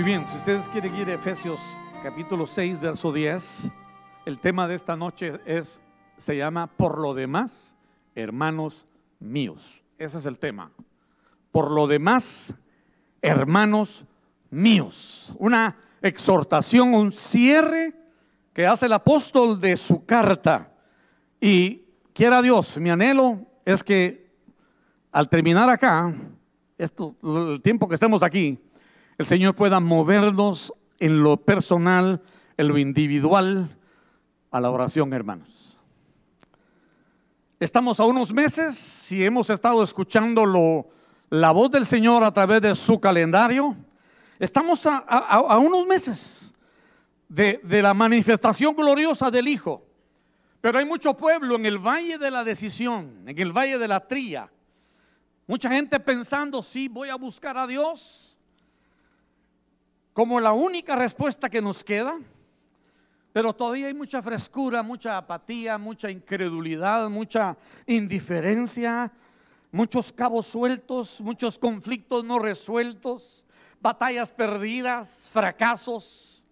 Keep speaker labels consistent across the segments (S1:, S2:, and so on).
S1: Muy bien, si ustedes quieren ir a Efesios capítulo 6, verso 10, el tema de esta noche es, se llama Por lo demás, hermanos míos. Ese es el tema. Por lo demás, hermanos míos. Una exhortación, un cierre que hace el apóstol de su carta. Y quiera Dios, mi anhelo es que al terminar acá, esto, el tiempo que estemos aquí, el Señor pueda movernos en lo personal, en lo individual, a la oración, hermanos. Estamos a unos meses, si hemos estado escuchando lo, la voz del Señor a través de su calendario, estamos a, unos meses de, de la manifestación gloriosa del Hijo. Pero hay mucho pueblo en el valle de la decisión, en el valle de la tría. Mucha gente pensando, sí, voy a buscar a Dios como la única respuesta que nos queda, pero todavía hay mucha frescura, mucha apatía, mucha incredulidad, mucha indiferencia, muchos cabos sueltos, muchos conflictos no resueltos, batallas perdidas, fracasos.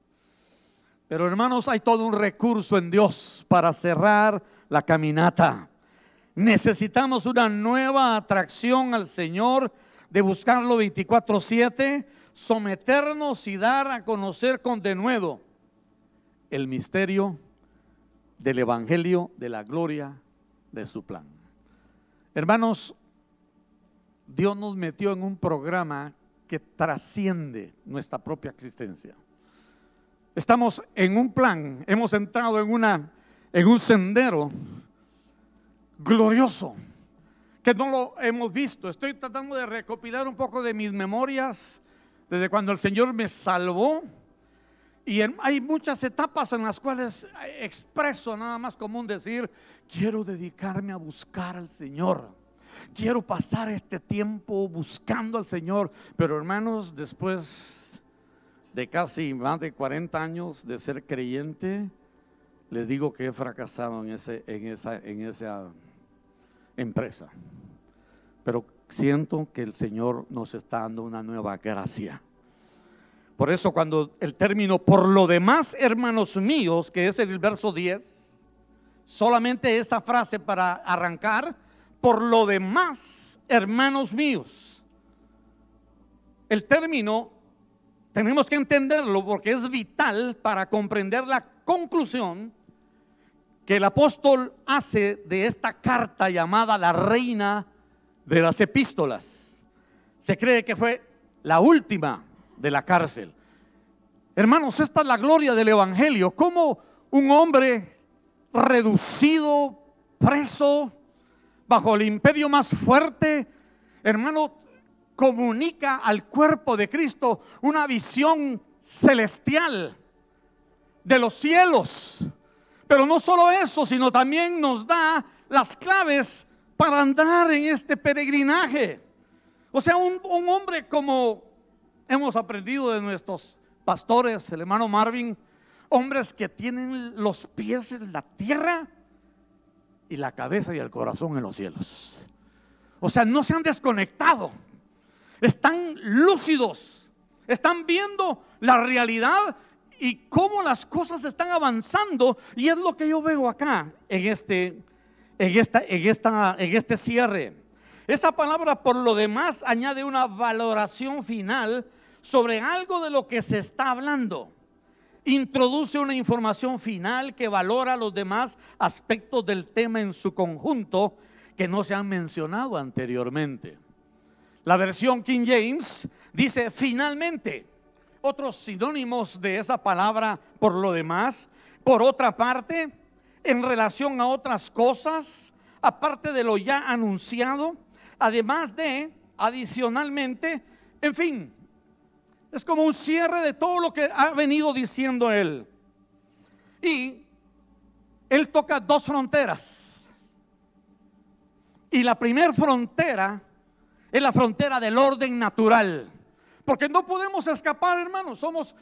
S1: Pero hermanos, hay todo un recurso en Dios para cerrar la caminata. Necesitamos una nueva atracción al Señor de buscarlo 24/7 someternos y dar a conocer con denuedo el misterio del Evangelio de la gloria de su plan. Hermanos, Dios nos metió en un programa que trasciende nuestra propia existencia. Estamos en un plan, hemos entrado en, una, en un sendero glorioso que no lo hemos visto. Estoy tratando de recopilar un poco de mis memorias desde cuando el Señor me salvó. Y hay muchas etapas en las cuales expreso nada más común decir, quiero dedicarme a buscar al Señor. Quiero pasar este tiempo buscando al Señor. Pero hermanos, después de casi más de 40 años de ser creyente, les digo que he fracasado en, ese, en, esa, en esa empresa. Pero siento que el Señor nos está dando una nueva gracia. Por eso cuando el término por lo demás, hermanos míos, que es el verso 10, solamente esa frase para arrancar, por lo demás, hermanos míos. El término tenemos que entenderlo porque es vital para comprender la conclusión que el apóstol hace de esta carta llamada la reina de las epístolas. Se cree que fue la última de la cárcel. Hermanos, esta es la gloria del Evangelio. Como un hombre reducido, preso, bajo el imperio más fuerte, hermano, comunica al cuerpo de Cristo una visión celestial de los cielos. Pero no solo eso, sino también nos da las claves para andar en este peregrinaje. O sea, un, hombre como hemos aprendido de nuestros pastores, el hermano Marvin, hombres que tienen los pies en la tierra y la cabeza y el corazón en los cielos. O sea, no se han desconectado, están lúcidos, están viendo la realidad y cómo las cosas están avanzando. Y es lo que yo veo acá en este en, esta, en, esta, en este cierre. Esa palabra por lo demás añade una valoración final sobre algo de lo que se está hablando. Introduce una información final que valora los demás aspectos del tema en su conjunto que no se han mencionado anteriormente. La versión King James dice finalmente. Otros sinónimos de esa palabra por lo demás. Por otra parte, en relación a otras cosas, aparte de lo ya anunciado, además de, adicionalmente, en fin, es como un cierre de todo lo que ha venido diciendo él. Y él toca dos fronteras. Y la primera frontera es la frontera del orden natural. Porque no podemos escapar, hermanos. Somos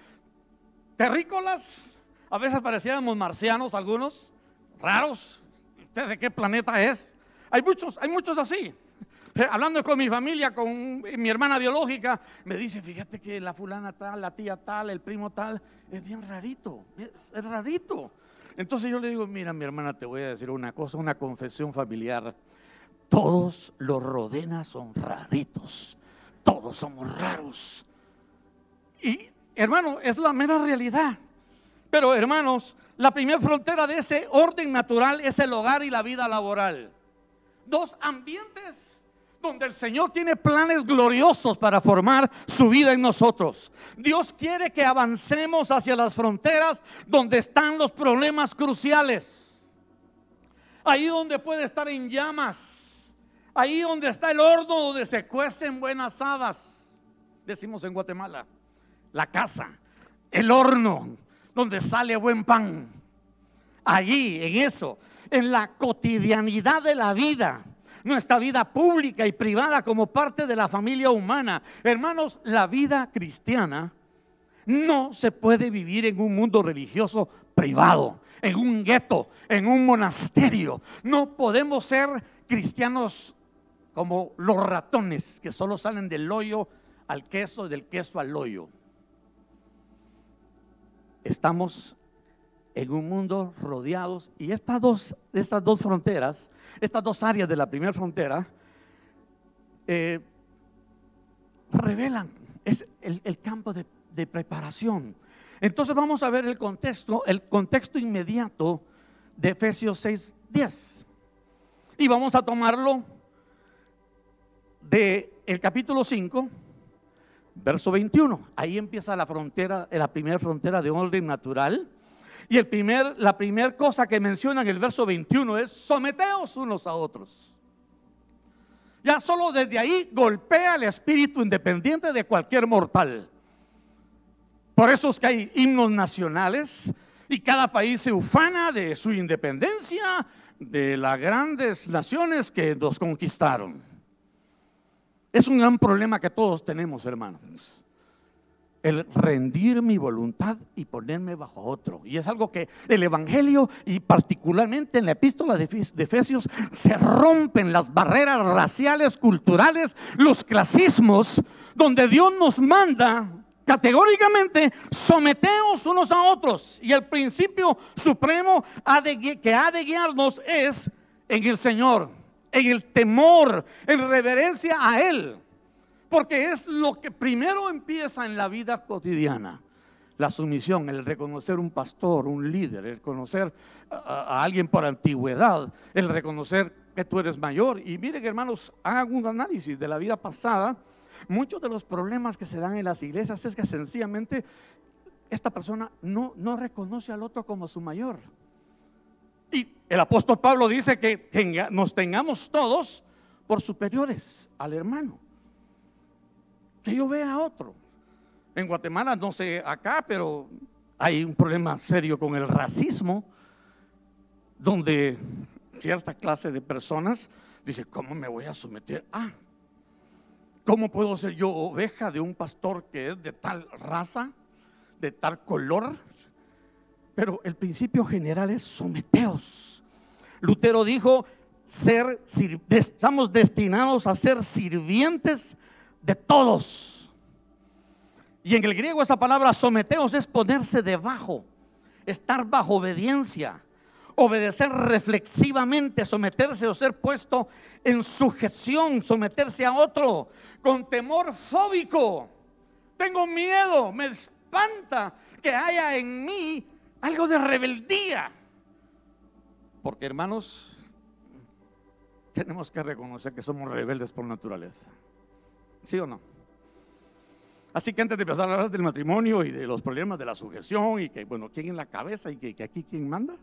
S1: terrícolas. A veces parecíamos marcianos algunos raros. ¿Usted de qué planeta es? Hay muchos, hay muchos así. hablando con mi familia, con mi hermana biológica, me dice, fíjate que la fulana tal, la tía tal, el primo tal, es bien rarito, es, es rarito. Entonces yo le digo, mira mi hermana, te voy a decir una cosa, una confesión familiar. Todos los rodenas son raritos, todos somos raros. Y hermano, es la mera realidad. Pero hermanos, la primera frontera de ese orden natural es el hogar y la vida laboral. Dos ambientes donde el Señor tiene planes gloriosos para formar su vida en nosotros. Dios quiere que avancemos hacia las fronteras donde están los problemas cruciales. Ahí donde puede estar en llamas. Ahí donde está el horno donde se cuecen buenas habas. Decimos en Guatemala. La casa, el horno donde sale buen pan. Allí, en eso, en la cotidianidad de la vida nuestra vida pública y privada como parte de la familia humana. Hermanos, la vida cristiana no se puede vivir en un mundo religioso privado, en un gueto, en un monasterio. No podemos ser cristianos como los ratones que solo salen del hoyo al queso, del queso al hoyo. Estamos en un mundo rodeados y estas dos, estas dos fronteras estas dos áreas de la primera frontera eh, revelan es el, campo de, de, preparación. Entonces vamos a ver el contexto, el contexto inmediato de Efesios 6, 10. Y vamos a tomarlo de el capítulo 5, verso 21. Ahí empieza la frontera, la primera frontera de orden natural y la primera cosa que menciona en el verso 21 es someteos unos a otros. Ya solo desde ahí golpea el espíritu independiente de cualquier mortal. Por eso es que hay himnos nacionales y cada país se ufana de su independencia, de las grandes naciones que nos conquistaron. Es un gran problema que todos tenemos, hermanos el rendir mi voluntad y ponerme bajo otro. Y es algo que el Evangelio y particularmente en la epístola de Efesios se rompen las barreras raciales, culturales, los clasismos, donde Dios nos manda categóricamente someteos unos a otros. Y el principio supremo que ha de guiarnos es en el Señor, en el temor, en reverencia a Él. Porque es lo que primero empieza en la vida cotidiana. La sumisión, el reconocer un pastor, un líder, el conocer a, alguien por antigüedad, el reconocer que tú eres mayor. Y miren, hermanos, hagan un análisis de la vida pasada. Muchos de los problemas que se dan en las iglesias es que sencillamente esta persona no, no reconoce al otro como su mayor. El apóstol Pablo dice que nos tengamos todos por superiores al hermano que yo vea a otro. En Guatemala, no sé acá, pero hay un problema serio con el racismo, donde cierta clase de personas dice, ¿cómo me voy a someter? Ah, ¿cómo puedo ser yo oveja de un pastor que es de tal raza, de tal color? Pero el principio general es someteos. Lutero dijo, ser, estamos destinados a ser sirvientes de todos. Y en el griego esa palabra someteos es ponerse debajo, estar bajo obediencia, obedecer reflexivamente, someterse o ser puesto en sujeción, someterse a otro, con temor fóbico. Tengo miedo, me espanta que haya en mí algo de rebeldía. Porque hermanos, tenemos que reconocer que somos rebeldes por naturaleza. ¿Sí o no? Así que antes de empezar a hablar del matrimonio y de los problemas de la sujeción y que, bueno, quién en la cabeza y que, aquí quién manda,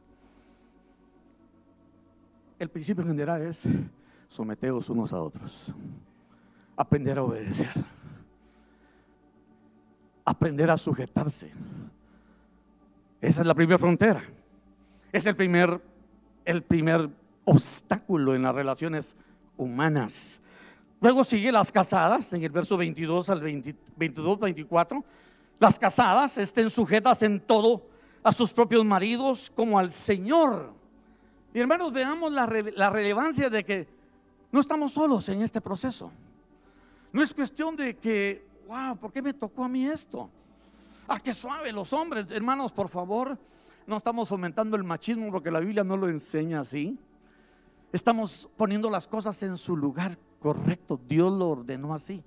S1: el principio general es someteos unos a otros, aprender a obedecer, aprender a sujetarse. Esa es la primera frontera. Es el primer, el primer obstáculo en las relaciones humanas. Luego sigue las casadas, en el verso 22 al 22, 24. Las casadas estén sujetas en todo a sus propios maridos como al Señor. Y hermanos, veamos la, relevancia de que No estamos solos en este proceso. No es cuestión de que, wow, ¿por qué me tocó a mí esto? Ah, qué suave los hombres. Hermanos, por favor, no estamos fomentando el machismo porque la Biblia no lo enseña así. Estamos poniendo las cosas en su lugar correcto. Dios lo ordenó así.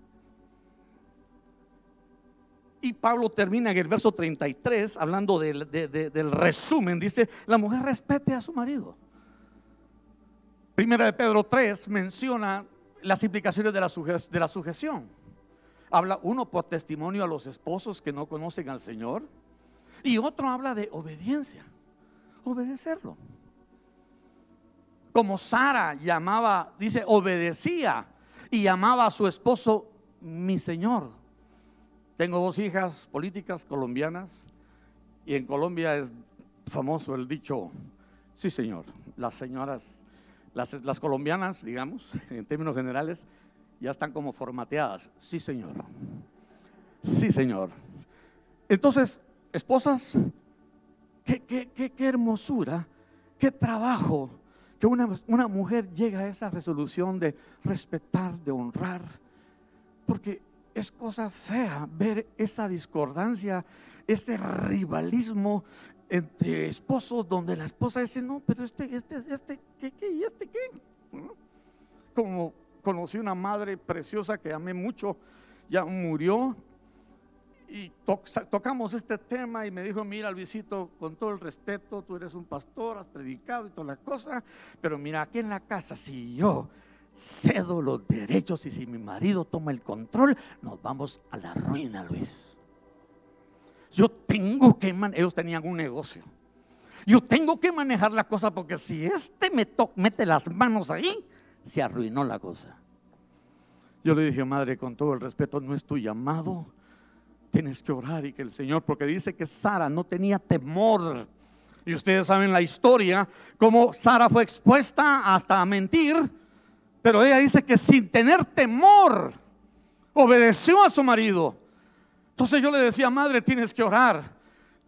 S1: Y Pablo termina en el verso 33 hablando del, del resumen. Dice, la mujer respete a su marido. Primera de Pedro 3 menciona las implicaciones de la, de la sujeción. Habla uno por testimonio a los esposos que no conocen al Señor y otro habla de obediencia, obedecerlo. Como Sara llamaba, dice, obedecía y llamaba a su esposo mi Señor. Tengo dos hijas políticas colombianas y en Colombia es famoso el dicho, sí Señor, las señoras, las, las colombianas, digamos, en términos generales, ya están como formateadas. Sí, Señor. Sí, Señor. Entonces, esposas, qué, qué, qué, hermosura, qué trabajo que una, una mujer llega a esa resolución de respetar, de honrar, porque es cosa fea ver esa discordancia, ese rivalismo entre esposos donde la esposa dice, no, pero este, este, este, ¿qué, qué? ¿Y este qué? Como conocí una madre preciosa que amé mucho, ya murió, y tocamos este tema y me dijo, mira Luisito, con todo el respeto, tú eres un pastor, has predicado y todas las cosas, pero mira, aquí en la casa, si yo cedo los derechos y si mi marido toma el control, nos vamos a la ruina, Luis. Yo tengo que, ellos tenían un negocio. Yo tengo que manejar la cosa porque si este me mete las manos ahí, se arruinó la cosa. Yo le dije, madre, con todo el respeto, no es tu llamado. Tienes que orar y que el Señor, porque dice que Sara no tenía temor. Y ustedes saben la historia, cómo Sara fue expuesta hasta a mentir, pero ella dice que sin tener temor obedeció a su marido. Entonces yo le decía, madre, tienes que orar,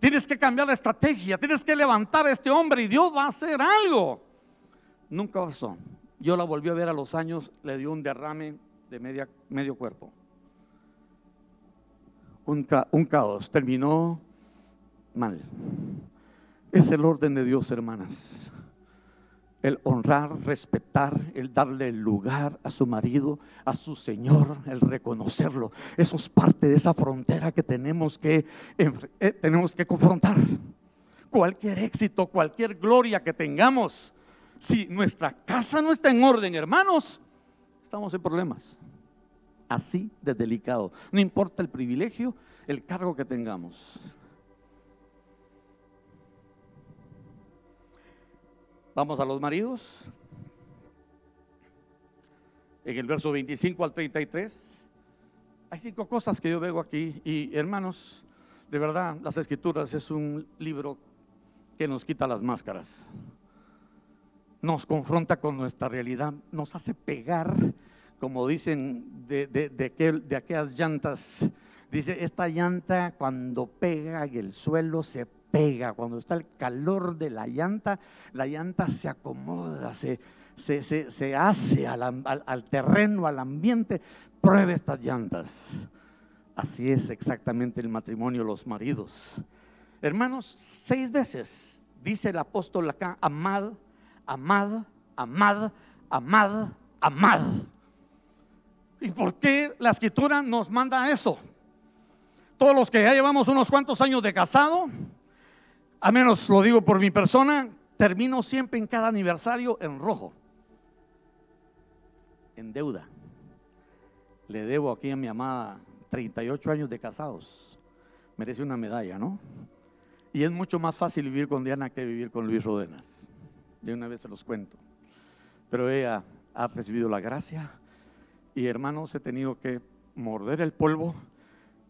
S1: tienes que cambiar la estrategia, tienes que levantar a este hombre y Dios va a hacer algo. Nunca pasó. Yo la volví a ver a los años, le dio un derrame de media, medio cuerpo. Un, caos, terminó mal. Es el orden de Dios, hermanas. El honrar, respetar, el darle lugar a su marido, a su Señor, el reconocerlo. Eso es parte de esa frontera que tenemos que, eh, tenemos que confrontar. Cualquier éxito, cualquier gloria que tengamos, si nuestra casa no está en orden, hermanos, estamos en problemas. Así de delicado. No importa el privilegio, el cargo que tengamos. Vamos a los maridos. En el verso 25 al 33. Hay cinco cosas que yo veo aquí. Y hermanos, de verdad, las escrituras es un libro que nos quita las máscaras nos confronta con nuestra realidad, nos hace pegar, como dicen de, de, aquellas llantas. Dice, esta llanta cuando pega en el suelo se pega, cuando está el calor de la llanta, la llanta se acomoda, se, se, hace al, terreno, al ambiente. Pruebe estas llantas. Así es exactamente el matrimonio, los maridos. Hermanos, seis veces dice el apóstol acá, amad amad, amad, amad, amad. ¿Y por qué la escritura nos manda eso? Todos los que ya llevamos unos cuantos años de casado, a menos lo digo por mi persona, termino siempre en cada aniversario en rojo, en deuda. Le debo aquí a mi amada 38 años de casados. Merece una medalla, ¿no? Y es mucho más fácil vivir con Diana que vivir con Luis Rodenas. De una vez se los cuento. Pero ella ha recibido la gracia y hermanos, he tenido que morder el polvo,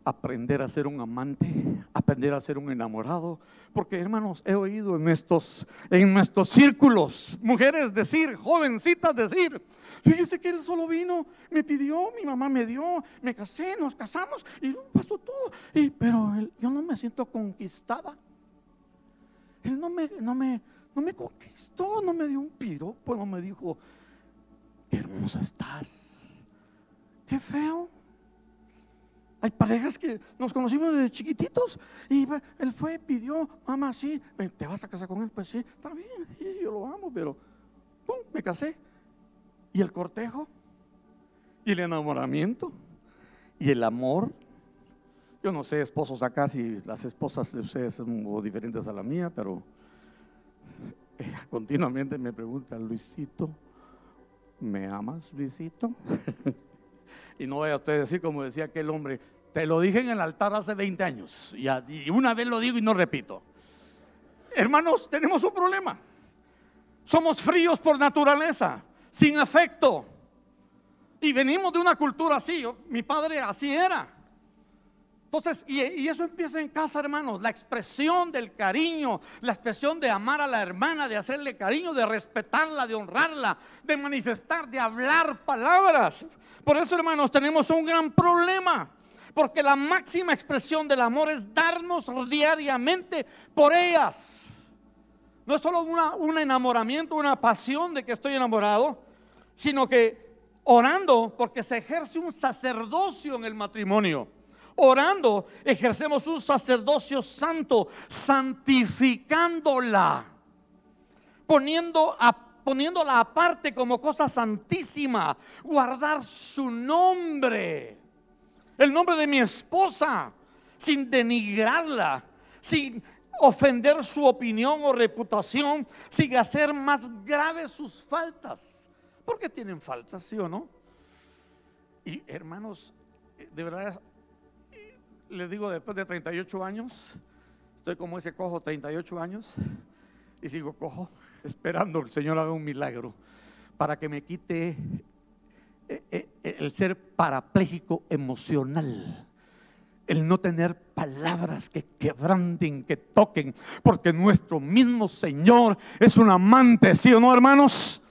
S1: aprender a ser un amante, aprender a ser un enamorado, porque hermanos, he oído en estos en nuestros círculos mujeres decir, jovencitas decir, fíjese que él solo vino, me pidió, mi mamá me dio, me casé, nos casamos y pasó todo, y pero yo no me siento conquistada. Él no me no me no me conquistó, no me dio un piropo, no me dijo, qué hermosa estás. Qué feo. Hay parejas que nos conocimos desde chiquititos y él fue, pidió, mamá, sí, ¿te vas a casar con él? Pues sí, está bien, sí, yo lo amo, pero ¡pum! me casé. ¿Y el cortejo? ¿Y el enamoramiento? ¿Y el amor? Yo no sé, esposos acá, si las esposas de ustedes son diferentes a la mía, pero eh, continuamente me preguntan, Luisito, ¿me amas, Luisito? Y no voy a usted decir como decía aquel hombre, te lo dije en el altar hace 20 años. Y una vez lo digo y no repito. Hermanos, tenemos un problema. Somos fríos por naturaleza, sin afecto. Y venimos de una cultura así. mi padre así era. Entonces, y, eso empieza en casa, hermanos. La expresión del cariño, la expresión de amar a la hermana, de hacerle cariño, de respetarla, de honrarla, de manifestar, de hablar palabras. Por eso, hermanos, tenemos un gran problema. Porque la máxima expresión del amor es darnos diariamente por ellas. No es solo un enamoramiento, una pasión de que estoy enamorado, sino que orando porque se ejerce un sacerdocio en el matrimonio orando, ejercemos un sacerdocio santo, santificándola, poniendo poniéndola aparte como cosa santísima, guardar su nombre, el nombre de mi esposa, sin denigrarla, sin ofender su opinión o reputación, sin hacer más graves sus faltas. Porque tienen faltas, sí o no? Y hermanos, de verdad les digo, después de 38 años, estoy como ese cojo, 38 años, y sigo cojo, esperando el Señor haga un milagro para que me quite eh, eh, el ser parapléjico emocional, el no tener palabras que quebranten, que toquen, porque nuestro mismo Señor es un amante, ¿sí o no, hermanos?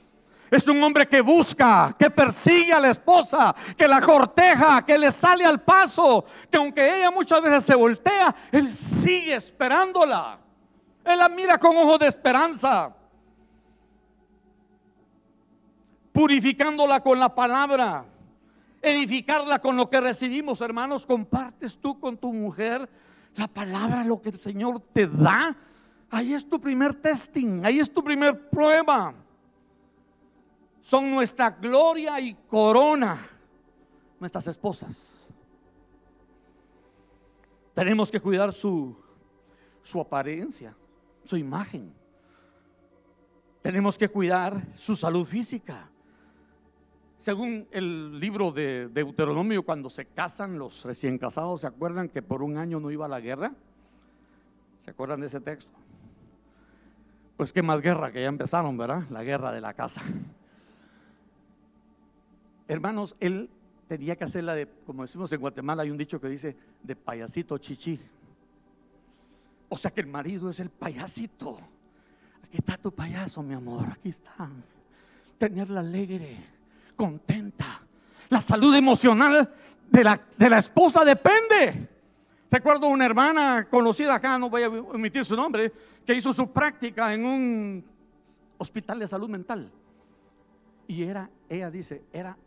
S1: Es un hombre que busca, que persigue a la esposa, que la corteja, que le sale al paso, que aunque ella muchas veces se voltea, él sigue esperándola. Él la mira con ojos de esperanza, purificándola con la palabra, edificarla con lo que recibimos, hermanos. Compartes tú con tu mujer la palabra, lo que el Señor te da. Ahí es tu primer testing, ahí es tu primer prueba son nuestra gloria y corona, nuestras esposas. Tenemos que cuidar su, su apariencia, su imagen. Tenemos que cuidar su salud física. Según el libro de Deuteronomio, cuando se casan los recién casados, ¿se acuerdan que por un año no iba a la guerra? ¿Se acuerdan de ese texto? Pues qué más guerra que ya empezaron, ¿verdad? La guerra de la casa. Hermanos, él tenía que hacerla de, como decimos en Guatemala, hay un dicho que dice, de payasito chichi. O sea que el marido es el payasito. Aquí está tu payaso, mi amor, aquí está. Tenerla alegre, contenta. La salud emocional de la, de la esposa depende. Recuerdo una hermana conocida acá, no voy a omitir su nombre, que hizo su práctica en un hospital de salud mental. Y era, ella dice, era,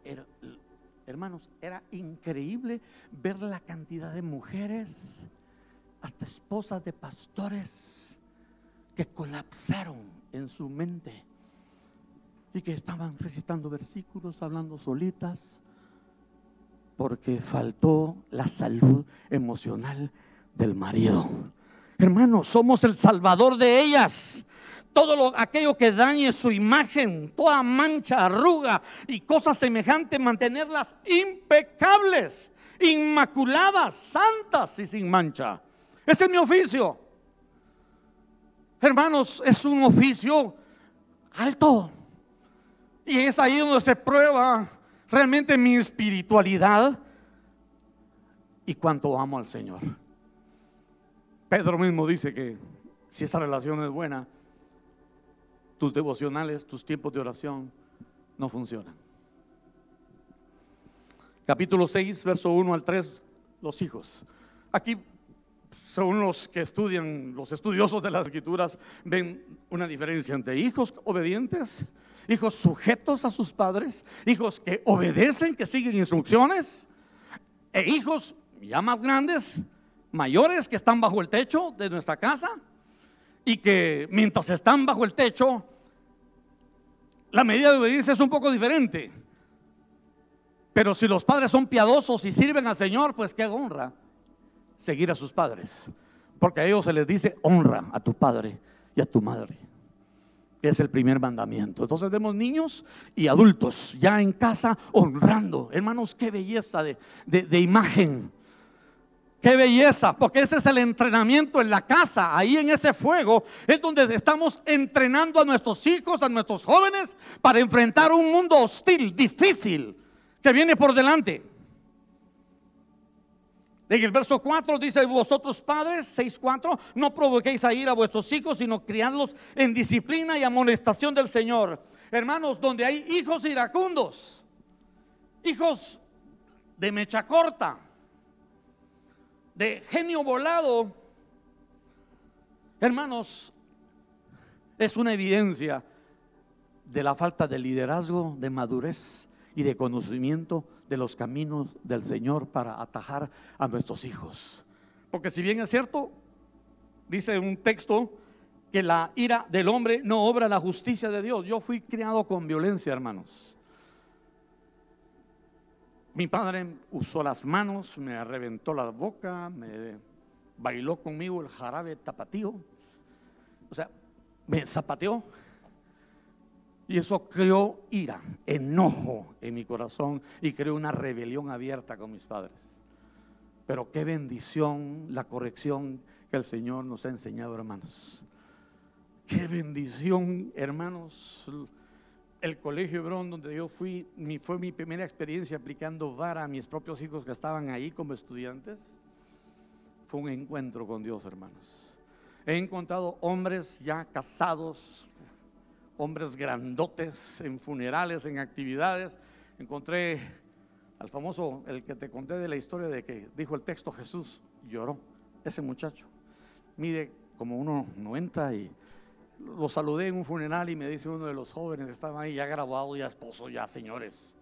S1: hermanos, era increíble ver la cantidad de mujeres, hasta esposas de pastores, que colapsaron en su mente y que estaban recitando versículos, hablando solitas, porque faltó la salud emocional del marido. Hermanos, somos el salvador de ellas todo lo, aquello que dañe su imagen, toda mancha, arruga y cosas semejantes, mantenerlas impecables, inmaculadas, santas y sin mancha. Ese es mi oficio. Hermanos, es un oficio alto. Y es ahí donde se prueba realmente mi espiritualidad y cuánto amo al Señor. Pedro mismo dice que si esa relación es buena, tus devocionales, tus tiempos de oración no funcionan. Capítulo 6, verso 1 al 3, los hijos. Aquí, según los que estudian, los estudiosos de las escrituras, ven una diferencia entre hijos obedientes hijos sujetos a sus padres, hijos que obedecen, que siguen instrucciones, e hijos ya más grandes, mayores, que están bajo el techo de nuestra casa y que mientras están bajo el techo, la medida de obediencia es un poco diferente. Pero si los padres son piadosos y sirven al Señor, pues qué honra seguir a sus padres. Porque a ellos se les dice honra a tu padre y a tu madre. Es el primer mandamiento. Entonces vemos niños y adultos ya en casa honrando. Hermanos, qué belleza de, de imagen. Qué belleza, porque ese es el entrenamiento en la casa, ahí en ese fuego es donde estamos entrenando a nuestros hijos, a nuestros jóvenes, para enfrentar un mundo hostil, difícil, que viene por delante. En el verso 4 dice, vosotros padres, 6.4, no provoquéis a ir a vuestros hijos, sino criadlos en disciplina y amonestación del Señor. Hermanos, donde hay hijos iracundos, hijos de mecha corta, de genio volado, hermanos, es una evidencia de la falta de liderazgo, de madurez y de conocimiento de los caminos del Señor para atajar a nuestros hijos. Porque si bien es cierto, dice un texto que la ira del hombre no obra la justicia de Dios. Yo fui criado con violencia, hermanos. Mi padre usó las manos, me reventó la boca, me bailó conmigo el jarabe tapatío. O sea, me zapateó y eso creó ira, enojo en mi corazón y creó una rebelión abierta con mis padres. Pero qué bendición la corrección que el Señor nos ha enseñado, hermanos. Qué bendición, hermanos. El colegio Hebrón donde yo fui, fue mi primera experiencia aplicando vara a mis propios hijos que estaban ahí como estudiantes. Fue un encuentro con Dios, hermanos. He encontrado hombres ya casados, hombres grandotes en funerales, en actividades. Encontré al famoso, el que te conté de la historia de que dijo el texto Jesús, lloró. Ese muchacho mide como 1,90 y lo saludé en un funeral y me dice uno de los jóvenes que estaban ahí, ya graduado, ya esposo, ya señores.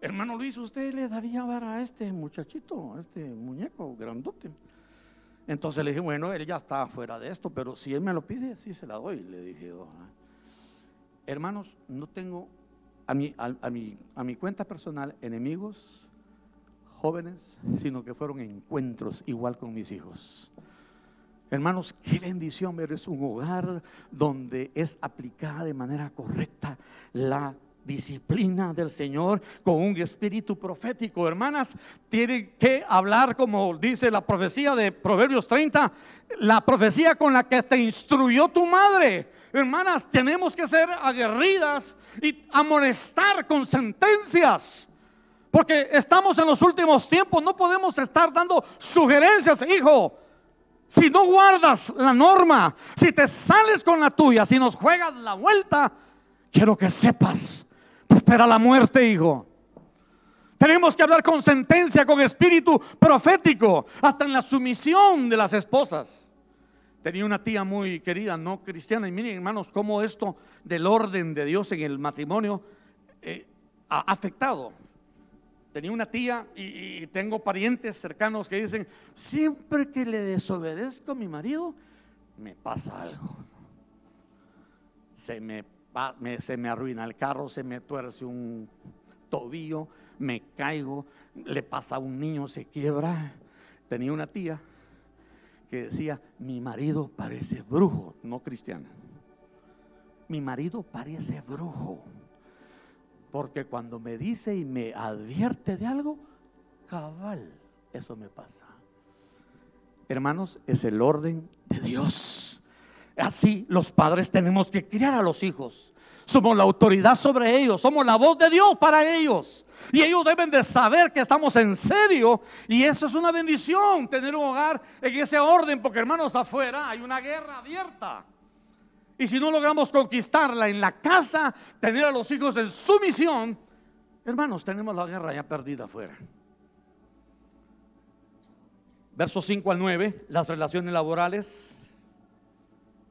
S1: Hermano Luis, ¿usted le daría vara a este muchachito, a este muñeco grandote? Entonces le dije, bueno, él ya está fuera de esto, pero si él me lo pide, sí se la doy. Le dije, oh, Hermanos, no tengo a mi, a, mi, a mi cuenta personal enemigos jóvenes, sino que fueron encuentros igual con mis hijos. Hermanos, qué bendición ver es un hogar donde es aplicada de manera correcta la disciplina del Señor con un espíritu profético. Hermanas, tienen que hablar como dice la profecía de Proverbios 30, la profecía con la que te instruyó tu madre. Hermanas, tenemos que ser aguerridas y amonestar con sentencias. Porque estamos en los últimos tiempos, no podemos estar dando sugerencias, hijo. Si no guardas la norma, si te sales con la tuya, si nos juegas la vuelta, quiero que sepas, te espera la muerte, hijo. Tenemos que hablar con sentencia, con espíritu profético, hasta en la sumisión de las esposas. Tenía una tía muy querida, no cristiana, y miren hermanos, cómo esto del orden de Dios en el matrimonio eh, ha afectado. Tenía una tía y, tengo parientes cercanos que dicen, siempre que le desobedezco a mi marido, me pasa algo. Se me, se me arruina el carro, se me tuerce un tobillo, me caigo, le pasa a un niño, se quiebra. Tenía una tía que decía, mi marido parece brujo, no cristiano. Mi marido parece brujo. Porque cuando me dice y me advierte de algo, cabal, eso me pasa. Hermanos, es el orden de Dios. Así los padres tenemos que criar a los hijos. Somos la autoridad sobre ellos, somos la voz de Dios para ellos. Y ellos deben de saber que estamos en serio. Y eso es una bendición, tener un hogar en ese orden, porque hermanos, afuera hay una guerra abierta. Y si no logramos conquistarla en la casa, tener a los hijos en sumisión, hermanos, tenemos la guerra ya perdida afuera. Versos 5 al 9, las relaciones laborales.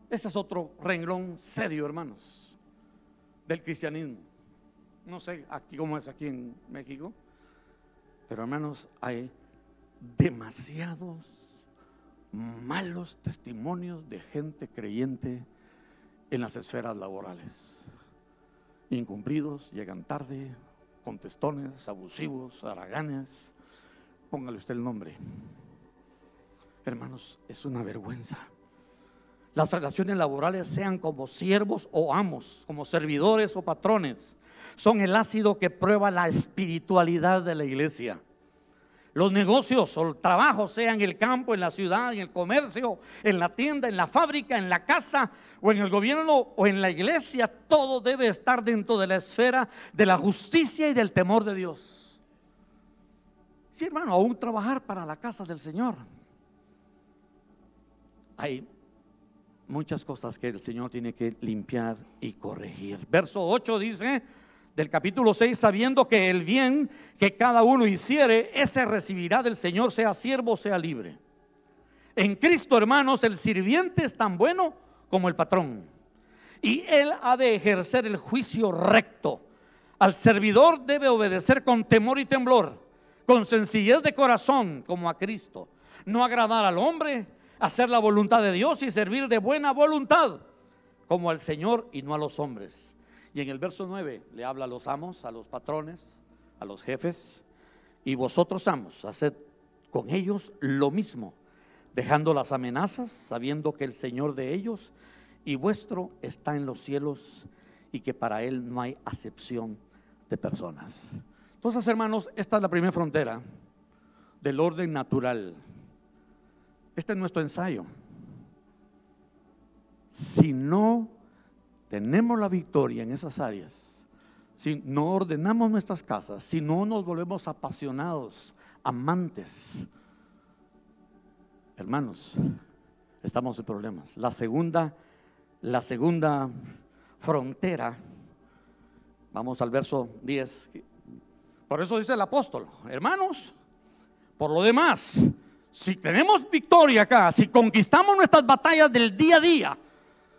S1: Ese es otro renglón serio, hermanos. del cristianismo. No sé aquí cómo es aquí en México, pero hermanos, hay demasiados malos testimonios de gente creyente en las esferas laborales. Incumplidos, llegan tarde, contestones, abusivos, haraganes. Póngale usted el nombre. Hermanos, es una vergüenza. Las relaciones laborales sean como siervos o amos, como servidores o patrones, son el ácido que prueba la espiritualidad de la iglesia. Los negocios o el trabajo, sea en el campo, en la ciudad, en el comercio, en la tienda, en la fábrica, en la casa o en el gobierno o en la iglesia, todo debe estar dentro de la esfera de la justicia y del temor de Dios. Sí, hermano, aún trabajar para la casa del Señor. Hay muchas cosas que el Señor tiene que limpiar y corregir. Verso 8 dice del capítulo 6, sabiendo que el bien que cada uno hiciere, ese recibirá del Señor, sea siervo, sea libre. En Cristo, hermanos, el sirviente es tan bueno como el patrón. Y él ha de ejercer el juicio recto. Al servidor debe obedecer con temor y temblor, con sencillez de corazón, como a Cristo. No agradar al hombre, hacer la voluntad de Dios y servir de buena voluntad, como al Señor y no a los hombres y en el verso 9 le habla a los amos, a los patrones, a los jefes, y vosotros amos, haced con ellos lo mismo, dejando las amenazas, sabiendo que el Señor de ellos y vuestro está en los cielos y que para Él no hay acepción de personas. Entonces, hermanos, esta es la primera frontera del orden natural. Este es nuestro ensayo. Si no tenemos la victoria en esas áreas, si no ordenamos nuestras casas, si no nos volvemos apasionados, amantes, hermanos, estamos en problemas. La segunda, la segunda frontera, vamos al verso 10. Por eso dice el apóstol, hermanos, por lo demás, si tenemos victoria acá, si conquistamos nuestras batallas del día a día,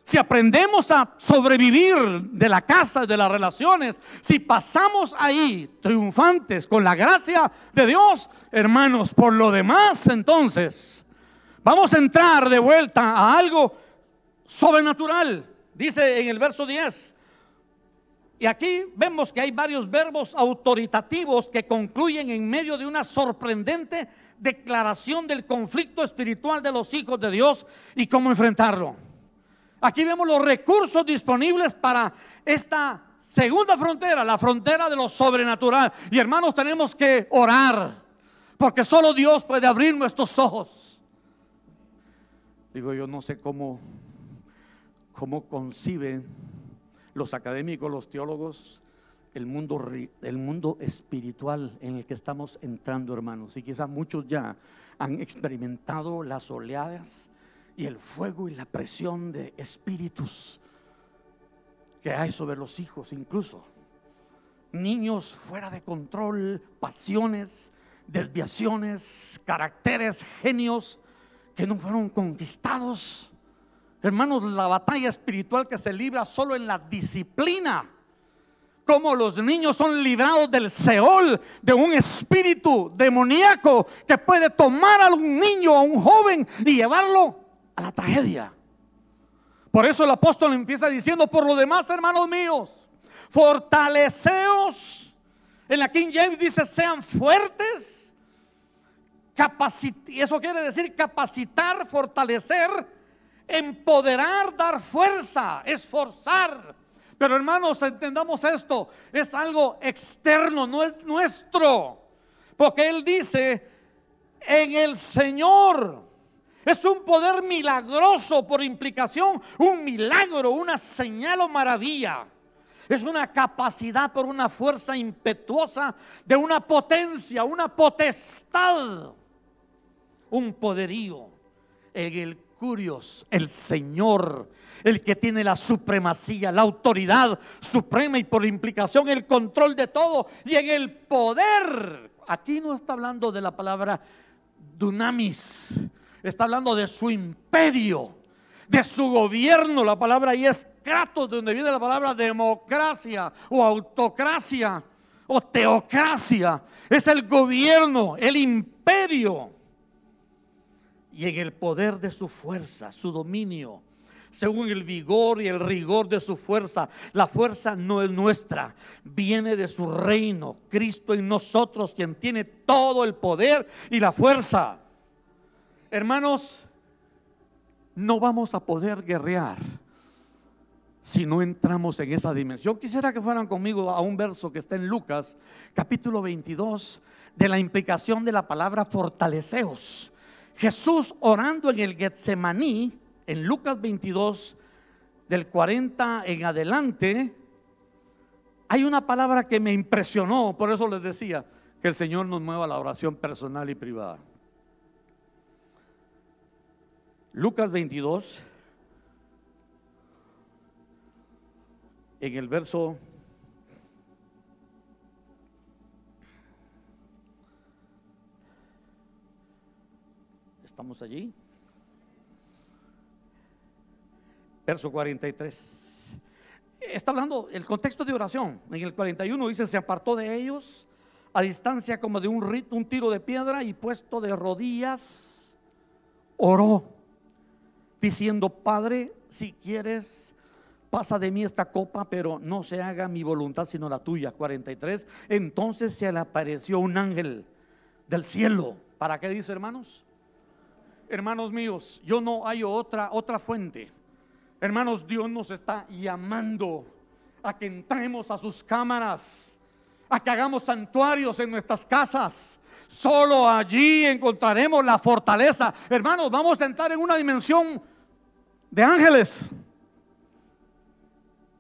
S1: si aprendemos a sobrevivir de la casa, de las relaciones, si pasamos ahí triunfantes con la gracia de Dios, hermanos, por lo demás entonces, vamos a entrar de vuelta a algo sobrenatural. Dice en el verso 10. Y aquí vemos que hay varios verbos autoritativos que concluyen en medio de una sorprendente declaración del conflicto espiritual de los hijos de Dios y cómo enfrentarlo. Aquí vemos los recursos disponibles para esta segunda frontera, la frontera de lo sobrenatural. Y hermanos, tenemos que orar, porque solo Dios puede abrir nuestros ojos. Digo, yo no sé cómo, cómo conciben los académicos, los teólogos, el mundo, el mundo espiritual en el que estamos entrando, hermanos. Y quizás muchos ya han experimentado las oleadas y el fuego y la presión de espíritus que hay sobre los hijos incluso. Niños fuera de control, pasiones, desviaciones, caracteres, genios que no fueron conquistados. Hermanos, la batalla espiritual que se libra solo en la disciplina. Como los niños son librados del Seol, de un espíritu demoníaco que puede tomar a un niño, a un joven y llevarlo a la tragedia. Por eso el apóstol empieza diciendo, por lo demás, hermanos míos, fortaleceos. En la King James dice, sean fuertes. y eso quiere decir capacitar, fortalecer, empoderar, dar fuerza, esforzar. Pero hermanos, entendamos esto, es algo externo, no es nuestro. Porque Él dice, en el Señor es un poder milagroso por implicación, un milagro, una señal o maravilla. Es una capacidad por una fuerza impetuosa de una potencia, una potestad, un poderío en el curios, el Señor, el que tiene la supremacía, la autoridad suprema y por implicación el control de todo y en el poder. Aquí no está hablando de la palabra dunamis, está hablando de su imperio. de su gobierno. La palabra ahí es kratos, de donde viene la palabra democracia o autocracia o teocracia. Es el gobierno, el imperio. Y en el poder de su fuerza, su dominio, según el vigor y el rigor de su fuerza. La fuerza no es nuestra, viene de su reino. Cristo en nosotros, quien tiene todo el poder y la fuerza. Hermanos, no vamos a poder guerrear si no entramos en esa dimensión. Quisiera que fueran conmigo a un verso que está en Lucas, capítulo 22, de la implicación de la palabra fortaleceos. Jesús orando en el Getsemaní, en Lucas 22, del 40 en adelante, hay una palabra que me impresionó, por eso les decía que el Señor nos mueva la oración personal y privada. Lucas 22, en el verso ¿Estamos allí? Verso 43. Está hablando el contexto de oración. En el 41 dice, se apartó de ellos a distancia como de un, un tiro de piedra y puesto de rodillas, oró, diciendo, Padre, si quieres, pasa de mí esta copa, pero no se haga mi voluntad sino la tuya. 43. Entonces se le apareció un ángel del cielo. ¿Para qué dice, hermanos? Hermanos míos, yo no hay otra otra fuente Hermanos, Dios nos está llamando a que entremos a sus cámaras, a que hagamos santuarios en nuestras casas. Solo allí encontraremos la fortaleza. Hermanos, vamos a entrar en una dimensión de ángeles.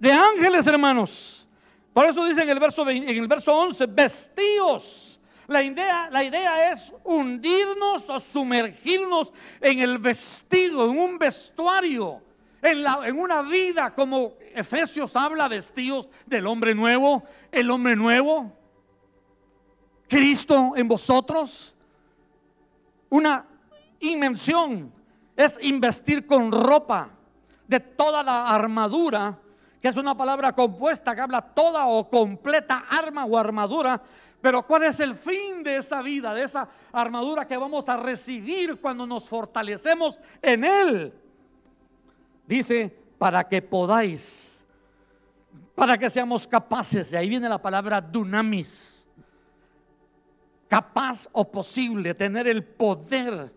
S1: De ángeles, hermanos. Por eso dice en el verso, en el verso 11, vestidos. La idea, la idea es hundirnos o sumergirnos en el vestido, en un vestuario en, una vida como Efesios habla, vestidos del hombre nuevo, el hombre nuevo, Cristo en vosotros. Una invención es investir con ropa de toda la armadura, que es una palabra compuesta que habla toda o completa arma o armadura. Pero ¿cuál es el fin de esa vida, de esa armadura que vamos a recibir cuando nos fortalecemos en Él? Dice, para que podáis, para que seamos capaces, de ahí viene la palabra dunamis, capaz o posible, tener el poder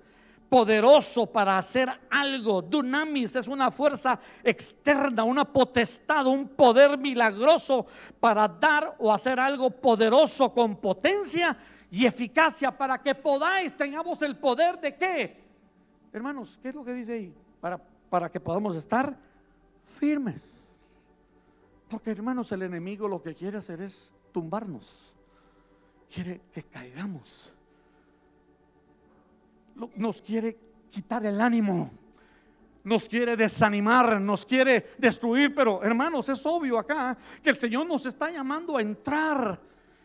S1: poderoso para hacer algo. Dunamis es una fuerza externa, una potestad, un poder milagroso para dar o hacer algo poderoso con potencia y eficacia para que podáis, tengamos el poder de qué. Hermanos, ¿qué es lo que dice ahí? Para para que podamos estar firmes. Porque hermanos, el enemigo lo que quiere hacer es tumbarnos. Quiere que caigamos. Nos quiere quitar el ánimo. Nos quiere desanimar, nos quiere destruir. Pero hermanos, es obvio acá que el Señor nos está llamando a entrar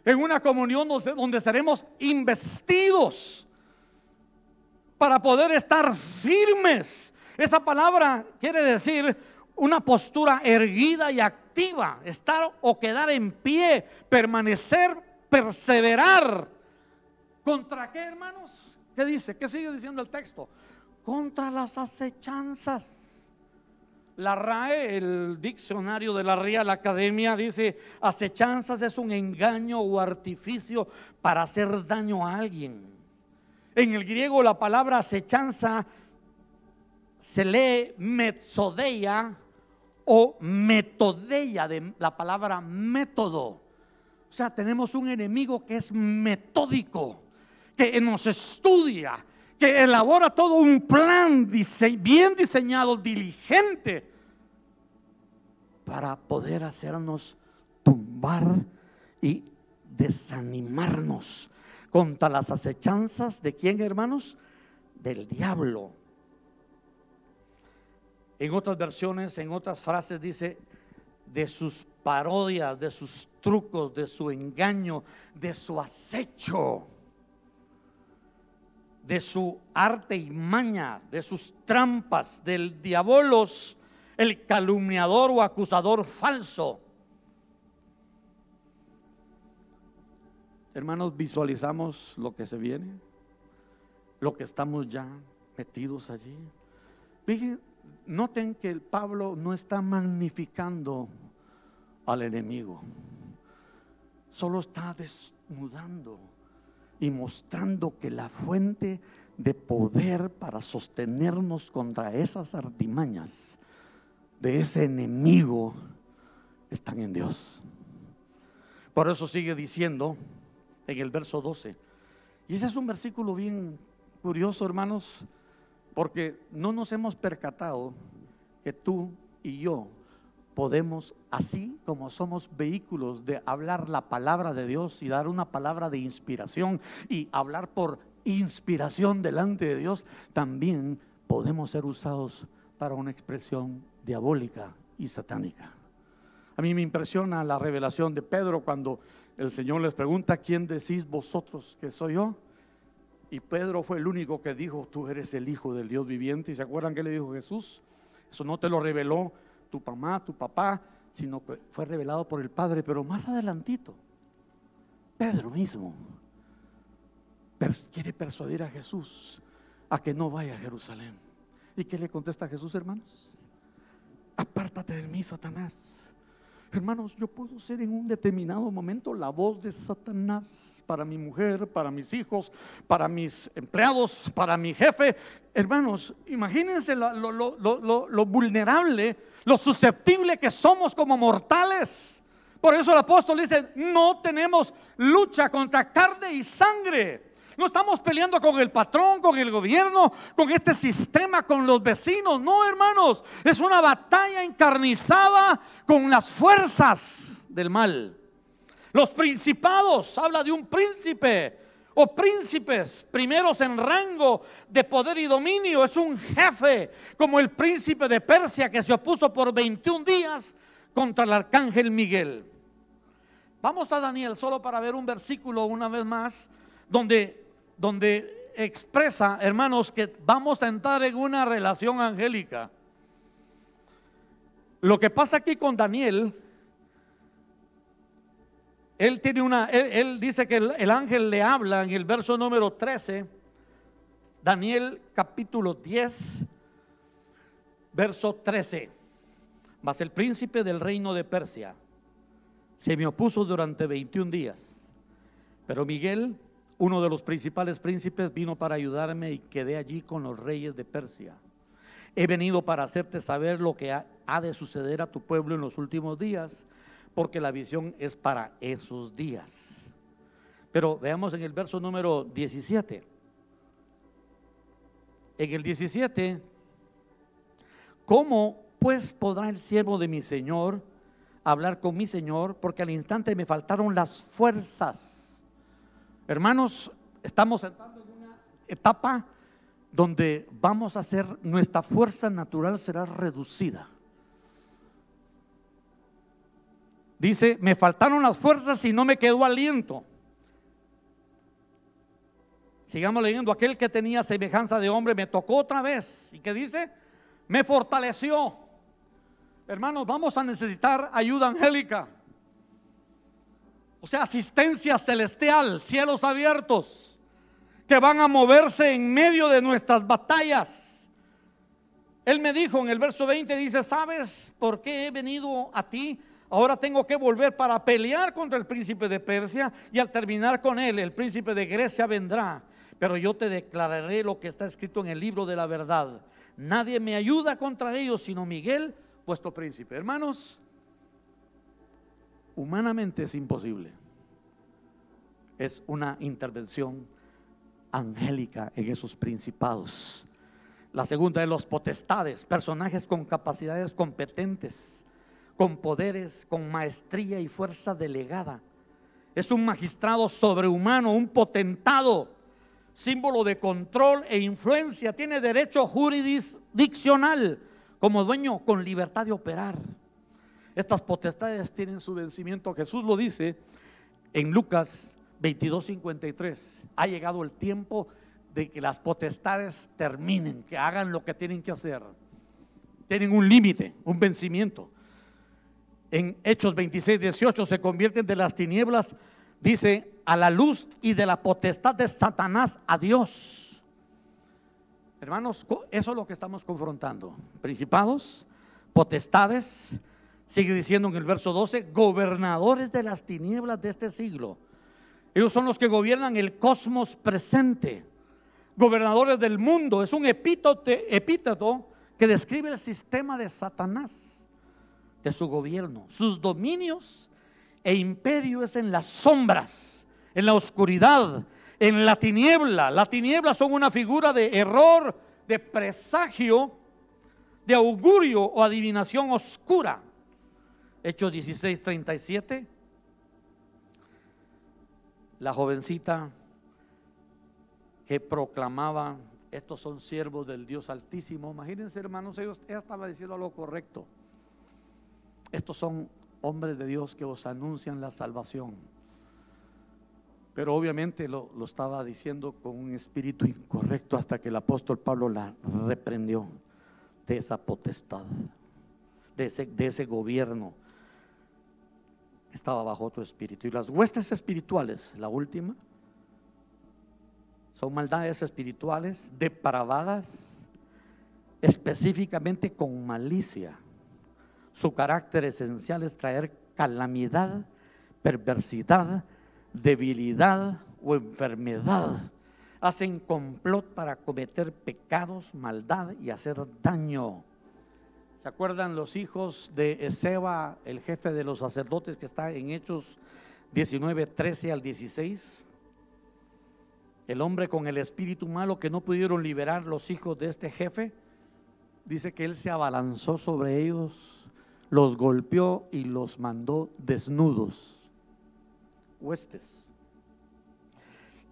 S1: en una comunión donde seremos investidos para poder estar firmes esa palabra quiere decir una postura erguida y activa, estar o quedar en pie, permanecer, perseverar. ¿Contra qué, hermanos? ¿Qué dice? ¿Qué sigue diciendo el texto? Contra las acechanzas. La RAE, el diccionario de la Real Academia, dice, acechanzas es un engaño o artificio para hacer daño a alguien. En el griego la palabra acechanza se lee metzodeia o metodeia de la palabra método. O sea, tenemos un enemigo que es metódico, que nos estudia, que elabora todo un plan bien diseñado, diligente, para poder hacernos tumbar y desanimarnos contra las acechanzas de quién, hermanos? Del diablo. En otras versiones, en otras frases dice de sus parodias, de sus trucos, de su engaño, de su acecho. De su arte y maña, de sus trampas, del diabolos, el calumniador o acusador falso. Hermanos, visualizamos lo que se viene, lo que estamos ya metidos allí. noten que el Pablo no está magnificando al enemigo, solo está desnudando y mostrando que la fuente de poder para sostenernos contra esas artimañas de ese enemigo están en Dios. Por eso sigue diciendo en el verso 12. Y ese es un versículo bien curioso, hermanos, porque no nos hemos percatado que tú y yo podemos, así como somos vehículos de hablar la palabra de Dios y dar una palabra de inspiración y hablar por inspiración delante de Dios, también podemos ser usados para una expresión diabólica y satánica. A mí me impresiona la revelación de Pedro cuando el Señor les pregunta, ¿quién decís vosotros que soy yo? Y Pedro fue el único que dijo, tú eres el Hijo del Dios viviente. ¿Y se acuerdan que le dijo Jesús? Eso no te lo reveló tu mamá, tu papá, sino que fue revelado por el Padre. Pero más adelantito, Pedro mismo quiere persuadir a Jesús a que no vaya a Jerusalén. ¿Y qué le contesta a Jesús, hermanos? Apártate de mí, Satanás Hermanos, yo puedo ser en un determinado momento la voz de Satanás para mi mujer, para mis hijos, para mis empleados, para mi jefe. Hermanos, imagínense lo, vulnerable, lo susceptible que somos como mortales. Por eso el apóstol dice, no tenemos lucha contra carne y sangre no estamos peleando con el patrón, con el gobierno, con este sistema, con los vecinos. No, hermanos. Es una batalla encarnizada con las fuerzas del mal. Los principados, habla de un príncipe o príncipes, primeros en rango de poder y dominio. Es un jefe, como el príncipe de Persia que se opuso por 21 días contra el arcángel Miguel. Vamos a Daniel solo para ver un versículo una vez más, donde donde expresa, hermanos, que vamos a entrar en una relación angélica. Lo que pasa aquí con Daniel, él tiene una, él, dice que el, ángel le habla en el verso número 13, Daniel capítulo 10, verso 13. Mas el príncipe del reino de Persia se me opuso durante 21 días. Pero Miguel, uno de los principales príncipes vino para ayudarme y quedé allí con los reyes de Persia. He venido para hacerte saber lo que ha, de suceder a tu pueblo en los últimos días, porque la visión es para esos días. Pero veamos en el verso número 17. En el 17, ¿cómo pues podrá el siervo de mi Señor hablar con mi Señor? Porque al instante me faltaron las fuerzas Hermanos, estamos entrando en una etapa donde vamos a hacer, nuestra fuerza natural será reducida. Dice, me faltaron las fuerzas y no me quedó aliento. Sigamos leyendo, aquel que tenía semejanza de hombre me tocó otra vez. ¿Y qué dice? Me fortaleció. Hermanos, vamos a necesitar ayuda angélica. O sea, asistencia celestial, cielos abiertos, que van a moverse en medio de nuestras batallas. Él me dijo en el verso 20, dice, ¿sabes por qué he venido a ti? Ahora tengo que volver para pelear contra el príncipe de Persia y al terminar con él, el príncipe de Grecia vendrá. Pero yo te declararé lo que está escrito en el libro de la verdad. Nadie me ayuda contra ellos sino Miguel, vuestro príncipe. Hermanos, humanamente es imposible. Es una intervención angélica en esos principados. La segunda de los potestades, personajes con capacidades competentes, con poderes, con maestría y fuerza delegada. Es un magistrado sobrehumano, un potentado, símbolo de control e influencia. Tiene derecho jurisdiccional como dueño con libertad de operar. Estas potestades tienen su vencimiento, Jesús lo dice en Lucas 22:53. Ha llegado el tiempo de que las potestades terminen, que hagan lo que tienen que hacer. Tienen un límite, un vencimiento. En Hechos 26, 18 se convierten de las tinieblas, dice, a la luz y de la potestad de Satanás a Dios. Hermanos, eso es lo que estamos confrontando. Principados, potestades, sigue diciendo en el verso 12, gobernadores de las tinieblas de este siglo. Ellos son los que gobiernan el cosmos presente gobernadores del mundo. Es un epíteto que describe el sistema de Satanás, de su gobierno. Sus dominios e imperio es en las sombras, en la oscuridad, en la tiniebla. La tiniebla son una figura de error, de presagio, de augurio o adivinación oscura. Hechos 16, 37. La jovencita que proclamaba, estos son siervos del Dios Altísimo. Imagínense, hermanos, ella estaba diciendo algo correcto. Estos son hombres de Dios que os anuncian la salvación. Pero obviamente lo, lo, estaba diciendo con un espíritu incorrecto hasta que el apóstol Pablo la reprendió de esa potestad, de ese, de ese gobierno estaba bajo otro espíritu. Y las huestes espirituales, la última, son maldades espirituales depravadas, específicamente con malicia. Su carácter esencial es traer calamidad, perversidad, debilidad o enfermedad. Hacen complot para cometer pecados, maldad y hacer daño. ¿Se acuerdan los hijos de Ezeba, el jefe de los sacerdotes que está en Hechos 19, 13 al 16? el hombre con el espíritu malo que no pudieron liberar los hijos de este jefe, dice que él se abalanzó sobre ellos, los golpeó y los mandó desnudos, huestes.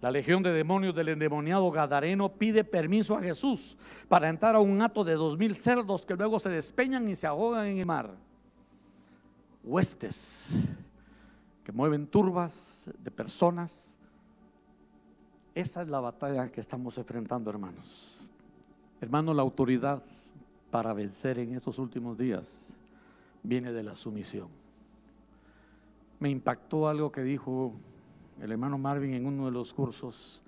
S1: La legión de demonios del endemoniado Gadareno pide permiso a Jesús para entrar a un hato de dos mil cerdos que luego se despeñan y se ahogan en el mar. Huestes que mueven turbas de personas esa es la batalla que estamos enfrentando, hermanos. Hermano, la autoridad para vencer en estos últimos días viene de la sumisión. Me impactó algo que dijo el hermano Marvin en uno de los cursos,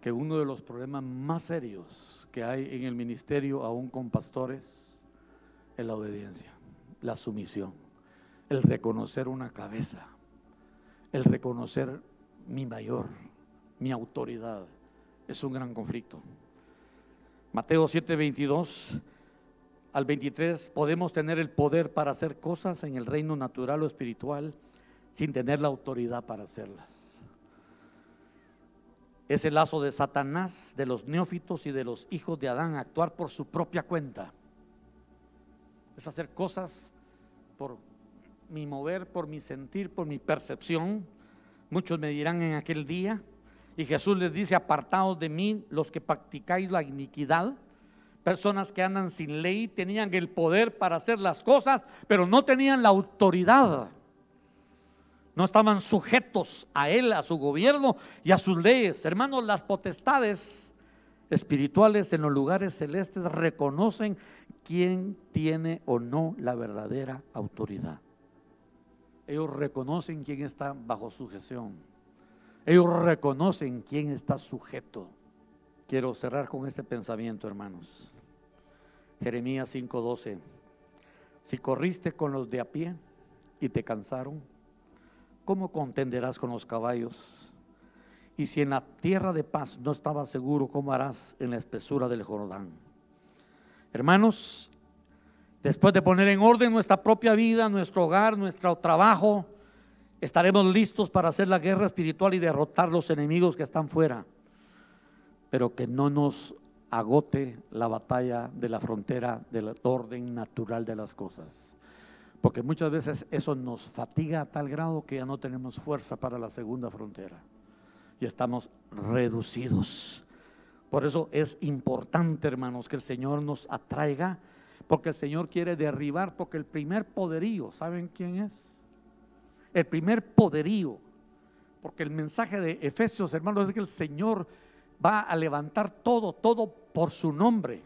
S1: que uno de los problemas más serios que hay en el ministerio, aún con pastores, es la obediencia, la sumisión, el reconocer una cabeza, el reconocer mi mayor, mi autoridad. Es un gran conflicto. Mateo 7, 22 al 23, podemos tener el poder para hacer cosas en el reino natural o espiritual sin tener la autoridad para hacerlas. Es el lazo de Satanás, de los neófitos y de los hijos de Adán, actuar por su propia cuenta. Es hacer cosas por mi mover, por mi sentir, por mi percepción. Muchos me dirán en aquel día, y Jesús les dice, apartados de mí los que practicáis la iniquidad. Personas que andan sin ley tenían el poder para hacer las cosas, pero no tenían la autoridad. No estaban sujetos a él, a su gobierno y a sus leyes. Hermanos, las potestades espirituales en los lugares celestes reconocen quién tiene o no la verdadera autoridad. Ellos reconocen quién está bajo sujeción. Ellos reconocen quién está sujeto. Quiero cerrar con este pensamiento, hermanos. Jeremías 5:12. Si corriste con los de a pie y te cansaron, ¿cómo contenderás con los caballos? Y si en la tierra de paz no estabas seguro, ¿cómo harás en la espesura del Jordán? Hermanos, después de poner en orden nuestra propia vida, nuestro hogar, nuestro trabajo, estaremos listos para hacer la guerra espiritual y derrotar los enemigos que están fuera, pero que no nos agote la batalla de la frontera del orden natural de las cosas. Porque muchas veces eso nos fatiga a tal grado que ya no tenemos fuerza para la segunda frontera y estamos reducidos. Por eso es importante, hermanos, que el Señor nos atraiga, porque el Señor quiere derribar, porque el primer poderío, ¿saben quién es? el primer poderío. Porque el mensaje de Efesios, hermanos, es que el Señor va a levantar todo, todo por su nombre.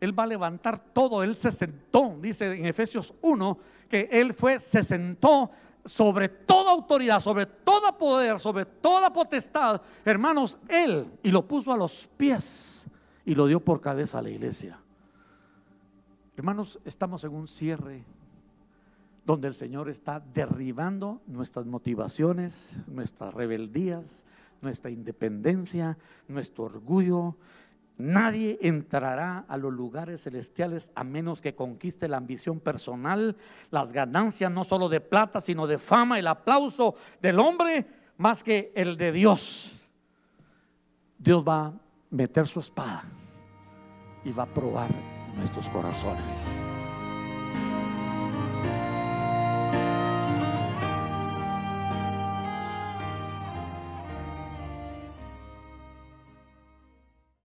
S1: Él va a levantar todo. Él se sentó, dice en Efesios 1, que Él fue, se sentó sobre toda autoridad, sobre todo poder, sobre toda potestad. Hermanos, Él y lo puso a los pies y lo dio por cabeza a la iglesia. Hermanos, estamos en un cierre donde el Señor está derribando nuestras motivaciones, nuestras rebeldías, nuestra independencia, nuestro orgullo. Nadie entrará a los lugares celestiales a menos que conquiste la ambición personal, las ganancias no solo de plata, sino de fama, el aplauso del hombre, más que el de Dios. Dios va a meter su espada y va a probar nuestros corazones.